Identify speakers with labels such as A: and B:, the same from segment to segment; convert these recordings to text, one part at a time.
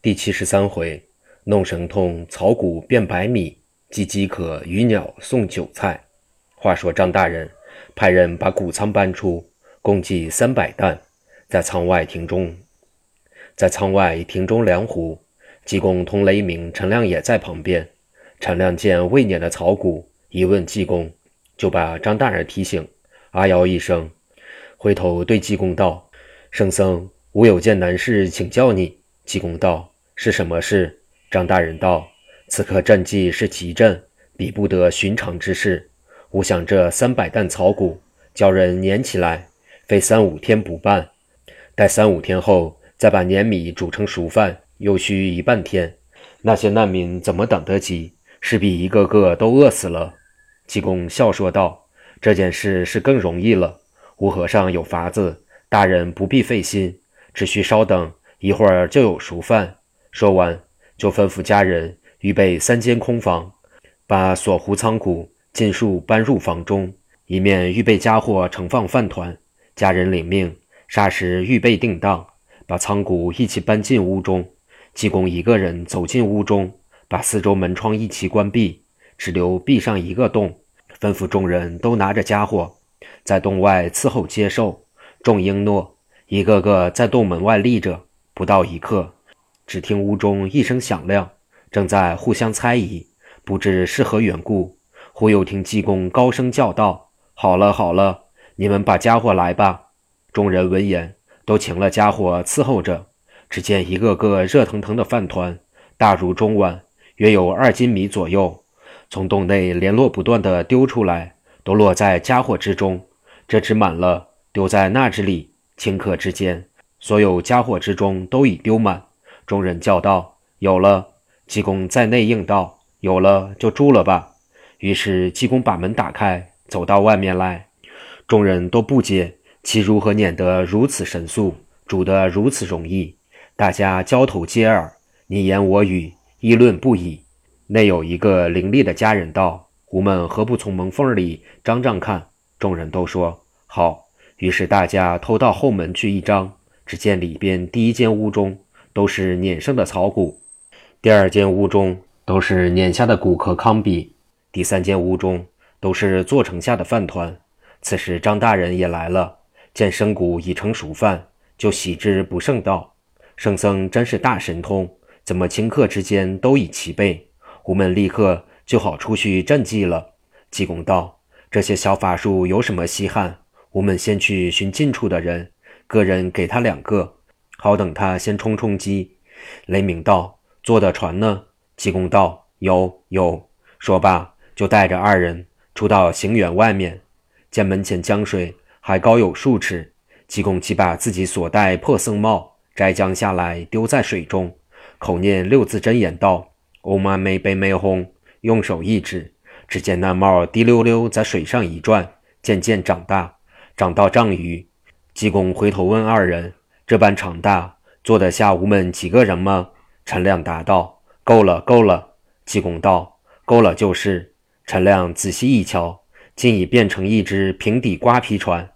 A: 第七十三回，弄神通，草谷变百米；鸡饥渴，鱼鸟送韭菜。话说张大人派人把谷仓搬出，共计三百担，在仓外亭中，在仓外亭中量壶。济公同雷鸣、陈亮也在旁边。陈亮见未碾的草谷，一问济公，就把张大人提醒。阿瑶一声，回头对济公道：“圣僧，吾有件难事请教你。”济公道：“是什么事？”张大人道：“此刻阵计是奇阵，比不得寻常之事。吾想这三百担草谷，叫人碾起来，费三五天补办。待三五天后，再把碾米煮成熟饭，又需一半天。那些难民怎么等得及？势必一个个都饿死了。”济公笑说道：“这件事是更容易了。吾和尚有法子，大人不必费心，只需稍等。”一会儿就有熟饭。说完，就吩咐家人预备三间空房，把锁湖仓库尽数搬入房中，一面预备家伙盛放饭团。家人领命，霎时预备定当，把仓库一起搬进屋中。济公一个人走进屋中，把四周门窗一齐关闭，只留壁上一个洞，吩咐众人都拿着家伙，在洞外伺候接受。众应诺，一个个在洞门外立着。不到一刻，只听屋中一声响亮，正在互相猜疑，不知是何缘故。忽又听济公高声叫道：“好了好了，你们把家伙来吧。”众人闻言，都请了家伙伺候着。只见一个个热腾腾的饭团，大如中碗，约有二斤米左右，从洞内连络不断地丢出来，都落在家伙之中。这只满了，丢在那只里，顷刻之间。所有家伙之中都已丢满，众人叫道：“有了！”济公在内应道：“有了，就住了吧。”于是济公把门打开，走到外面来。众人都不解其如何撵得如此神速，煮得如此容易。大家交头接耳，你言我语，议论不已。内有一个伶俐的家人道：“吾们何不从门缝里张张看？”众人都说：“好。”于是大家偷到后门去一张。只见里边第一间屋中都是碾剩的草谷，第二间屋中都是碾下的谷壳糠秕，第三间屋中都是做成下的饭团。此时张大人也来了，见生谷已成熟饭，就喜之不胜道：“圣僧真是大神通，怎么顷刻之间都已齐备？吾们立刻就好出去赈济了。”济公道：“这些小法术有什么稀罕？吾们先去寻近处的人。”个人给他两个，好等他先充充饥。雷鸣道：“坐的船呢？”济公道：“有有。”说罢，就带着二人出到行辕外面，见门前江水还高有数尺。济公即把自己所戴破僧帽摘将下来，丢在水中，口念六字真言道：“欧玛梅贝梅哄。”用手一指，只见那帽滴溜溜在水上一转，渐渐长大，长到丈余。济公回头问二人：“这般场大，坐得下吾们几个人吗？”陈亮答道：“够了，够了。”济公道：“够了就是。”陈亮仔细一瞧，竟已变成一只平底瓜皮船。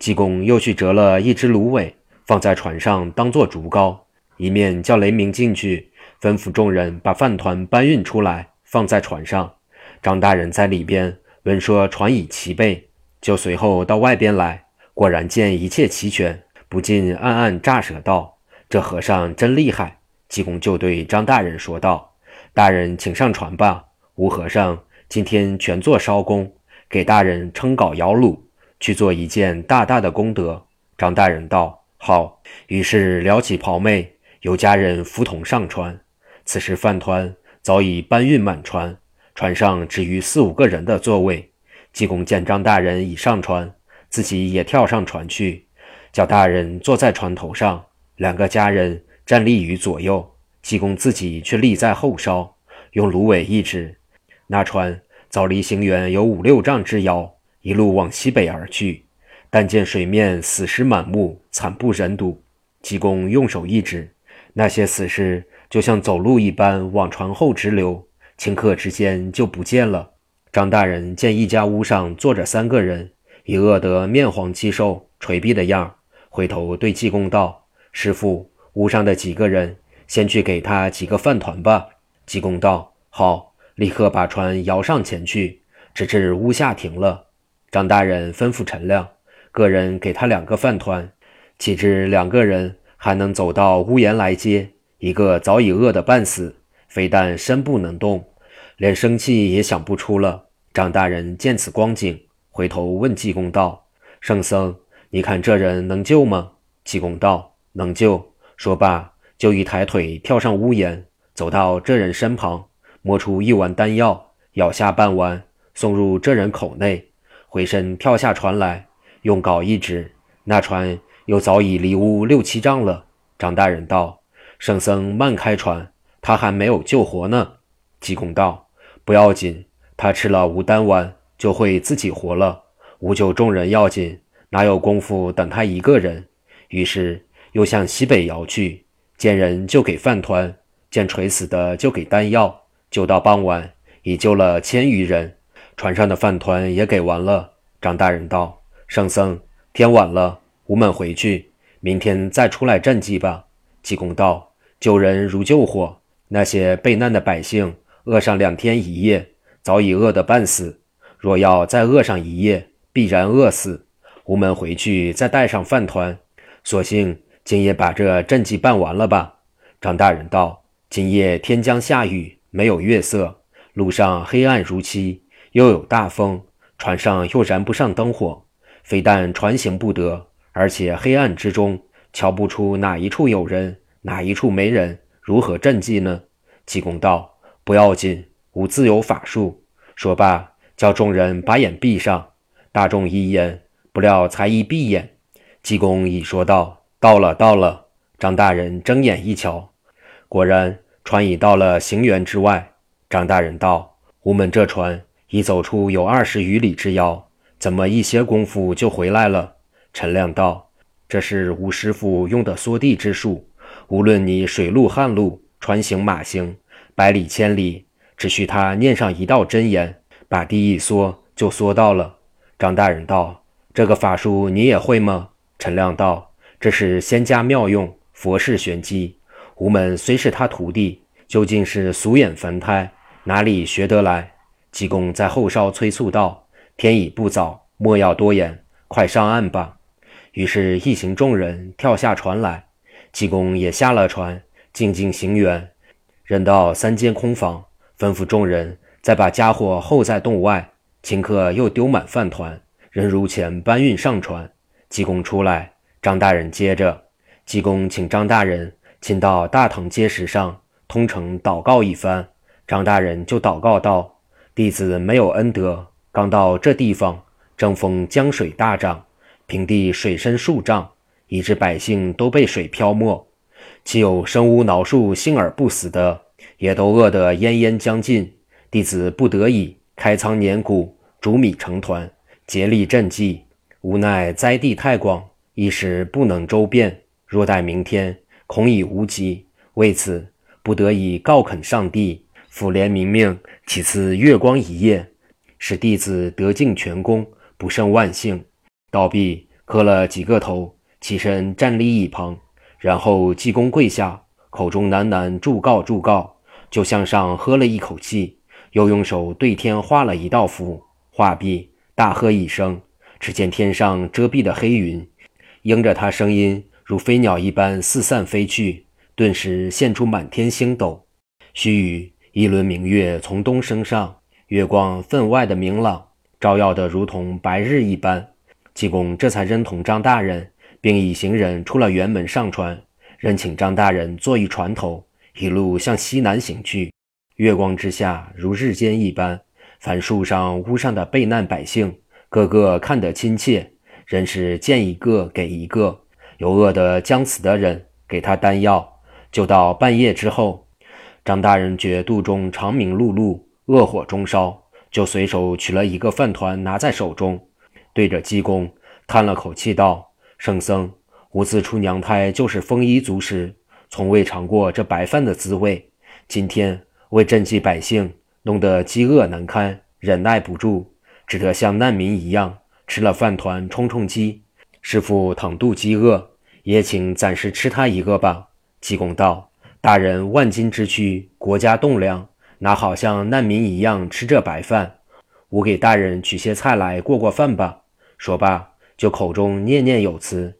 A: 济公又去折了一只芦苇，放在船上当做竹篙，一面叫雷鸣进去，吩咐众人把饭团搬运出来，放在船上。张大人在里边闻说船已齐备，就随后到外边来。果然见一切齐全，不禁暗暗乍舌道：“这和尚真厉害。”济公就对张大人说道：“大人请上船吧，吴和尚今天全做烧工，给大人称稿摇橹，去做一件大大的功德。”张大人道：“好。”于是撩起袍妹，由家人扶同上船。此时饭团早已搬运满船，船上只余四五个人的座位。济公见张大人已上船。自己也跳上船去，叫大人坐在船头上，两个家人站立于左右，济公自己却立在后梢，用芦苇一指，那船早离行辕有五六丈之遥，一路往西北而去。但见水面死尸满目，惨不忍睹。济公用手一指，那些死尸就像走路一般往船后直流，顷刻之间就不见了。张大人见一家屋上坐着三个人。已饿得面黄肌瘦、垂臂的样儿，回头对济公道：“师傅，屋上的几个人先去给他几个饭团吧。济公道：“好，立刻把船摇上前去，直至屋下停了。”张大人吩咐陈亮，个人给他两个饭团。岂知两个人还能走到屋檐来接，一个早已饿得半死，非但身不能动，连生气也想不出了。张大人见此光景，回头问济公道：“圣僧，你看这人能救吗？”济公道：“能救。”说罢，就一抬腿跳上屋檐，走到这人身旁，摸出一碗丹药，咬下半碗，送入这人口内，回身跳下船来，用镐一指，那船又早已离屋六七丈了。张大人道：“圣僧慢开船，他还没有救活呢。”济公道：“不要紧。”他吃了无丹丸，就会自己活了。无救众人要紧，哪有功夫等他一个人？于是又向西北摇去，见人就给饭团，见垂死的就给丹药。救到傍晚，已救了千余人，船上的饭团也给完了。张大人道：“圣僧，天晚了，吾们回去，明天再出来赈济吧。”济公道：“救人如救火，那些被难的百姓，饿上两天一夜。”早已饿得半死，若要再饿上一夜，必然饿死。吾们回去再带上饭团，索性今夜把这赈济办完了吧。张大人道：“今夜天将下雨，没有月色，路上黑暗如漆，又有大风，船上又燃不上灯火，非但船行不得，而且黑暗之中瞧不出哪一处有人，哪一处没人，如何赈济呢？”济公道：“不要紧。”吾自有法术。说罢，叫众人把眼闭上。大众一言，不料才一闭眼，济公已说道：“到了，到了。”张大人睁眼一瞧，果然船已到了行辕之外。张大人道：“吾们这船已走出有二十余里之遥，怎么一些功夫就回来了？”陈亮道：“这是吴师傅用的缩地之术，无论你水路、旱路、船行、马行，百里千里。”只需他念上一道真言，把地一缩，就缩到了。张大人道：“这个法术你也会吗？”陈亮道：“这是仙家妙用，佛事玄机。吾们虽是他徒弟，究竟是俗眼凡胎，哪里学得来？”济公在后梢催促道：“天已不早，莫要多言，快上岸吧。”于是，一行众人跳下船来，济公也下了船，静静行辕，人到三间空房。吩咐众人再把家伙候在洞外，顷刻又丢满饭团，人如前搬运上船。济公出来，张大人接着。济公请张大人请到大堂阶石上，通城祷告一番。张大人就祷告道：“弟子没有恩德，刚到这地方，正逢江水大涨，平地水深数丈，以致百姓都被水漂没，岂有生无挠树幸而不死的？”也都饿得奄奄将尽，弟子不得已开仓碾谷，煮米成团，竭力赈济。无奈灾地太广，一时不能周遍。若待明天，恐已无及。为此，不得已告恳上帝，抚怜民命，其次月光一夜，使弟子得尽全功，不胜万幸。道毕，磕了几个头，起身站立一旁，然后济公跪下，口中喃喃祝告祝告。就向上喝了一口气，又用手对天画了一道符，画毕，大喝一声，只见天上遮蔽的黑云，应着他声音如飞鸟一般四散飞去，顿时现出满天星斗。须臾，一轮明月从东升上，月光分外的明朗，照耀得如同白日一般。济公这才认同张大人，并一行人出了辕门上船，任请张大人坐于船头。一路向西南行去，月光之下如日间一般。凡树上、屋上的避难百姓，个个看得亲切，人是见一个给一个。有饿得将死的人，给他丹药。就到半夜之后，张大人觉肚中长鸣碌碌，恶火中烧，就随手取了一个饭团拿在手中，对着济公叹了口气道：“圣僧，吾自出娘胎就是丰衣足食。”从未尝过这白饭的滋味，今天为赈济百姓，弄得饥饿难堪，忍耐不住，只得像难民一样吃了饭团充充饥。师傅倘度饥饿，也请暂时吃他一个吧。济公道：“大人万金之躯，国家栋梁，哪好像难民一样吃这白饭？吾给大人取些菜来过过饭吧。说罢，就口中念念有词，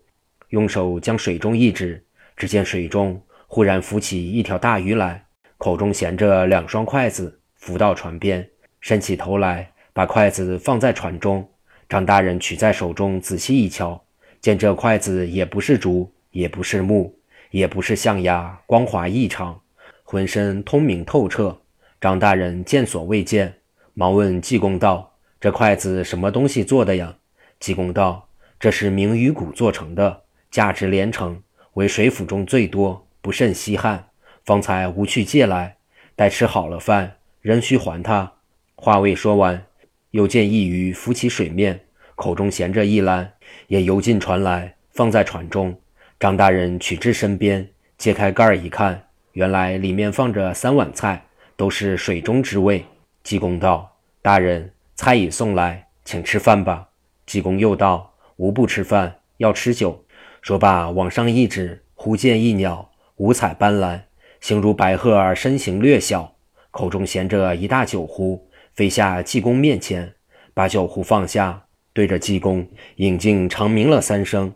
A: 用手将水中一指，只见水中忽然浮起一条大鱼来，口中衔着两双筷子，浮到船边，伸起头来，把筷子放在船中。张大人取在手中，仔细一瞧，见这筷子也不是竹，也不是木，也不是象牙，光滑异常，浑身通明透彻。张大人见所未见，忙问济公道：“这筷子什么东西做的呀？”济公道：“这是明鱼骨做成的，价值连城，为水府中最多，不甚稀罕。方才吾去借来，待吃好了饭，仍需还他。”话未说完。又见一鱼浮起水面，口中衔着一篮，也游进船来，放在船中。张大人取至身边，揭开盖儿一看，原来里面放着三碗菜，都是水中之味。济公道：“大人，菜已送来，请吃饭吧。”济公又道：“吾不吃饭，要吃酒。”说罢，往上一指，忽见一鸟，五彩斑斓，形如白鹤，而身形略小，口中衔着一大酒壶。飞下济公面前，把酒壶放下，对着济公引颈长鸣了三声。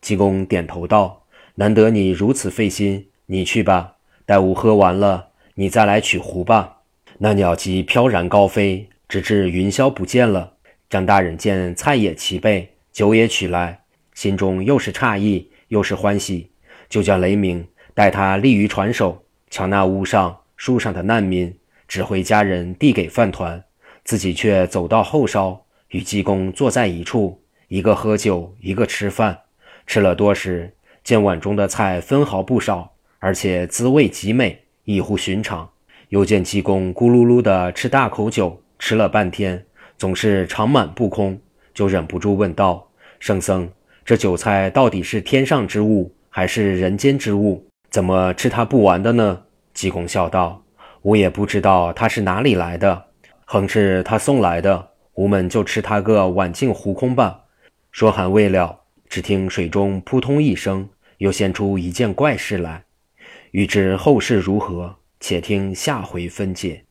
A: 济公点头道：“难得你如此费心，你去吧。待吾喝完了，你再来取壶吧。”那鸟即飘然高飞，直至云霄不见了。张大人见菜也齐备，酒也取来，心中又是诧异，又是欢喜，就叫雷鸣带他立于船首，瞧那屋上、树上的难民。指挥家人递给饭团，自己却走到后梢，与济公坐在一处，一个喝酒，一个吃饭。吃了多时，见碗中的菜分毫不少，而且滋味极美，异乎寻常。又见济公咕噜噜地吃大口酒，吃了半天，总是长满不空，就忍不住问道：“圣僧，这酒菜到底是天上之物，还是人间之物？怎么吃他不完的呢？”济公笑道。我也不知道他是哪里来的，横是他送来的，吾们就吃他个碗净壶空吧。说还未了，只听水中扑通一声，又现出一件怪事来。欲知后事如何，且听下回分解。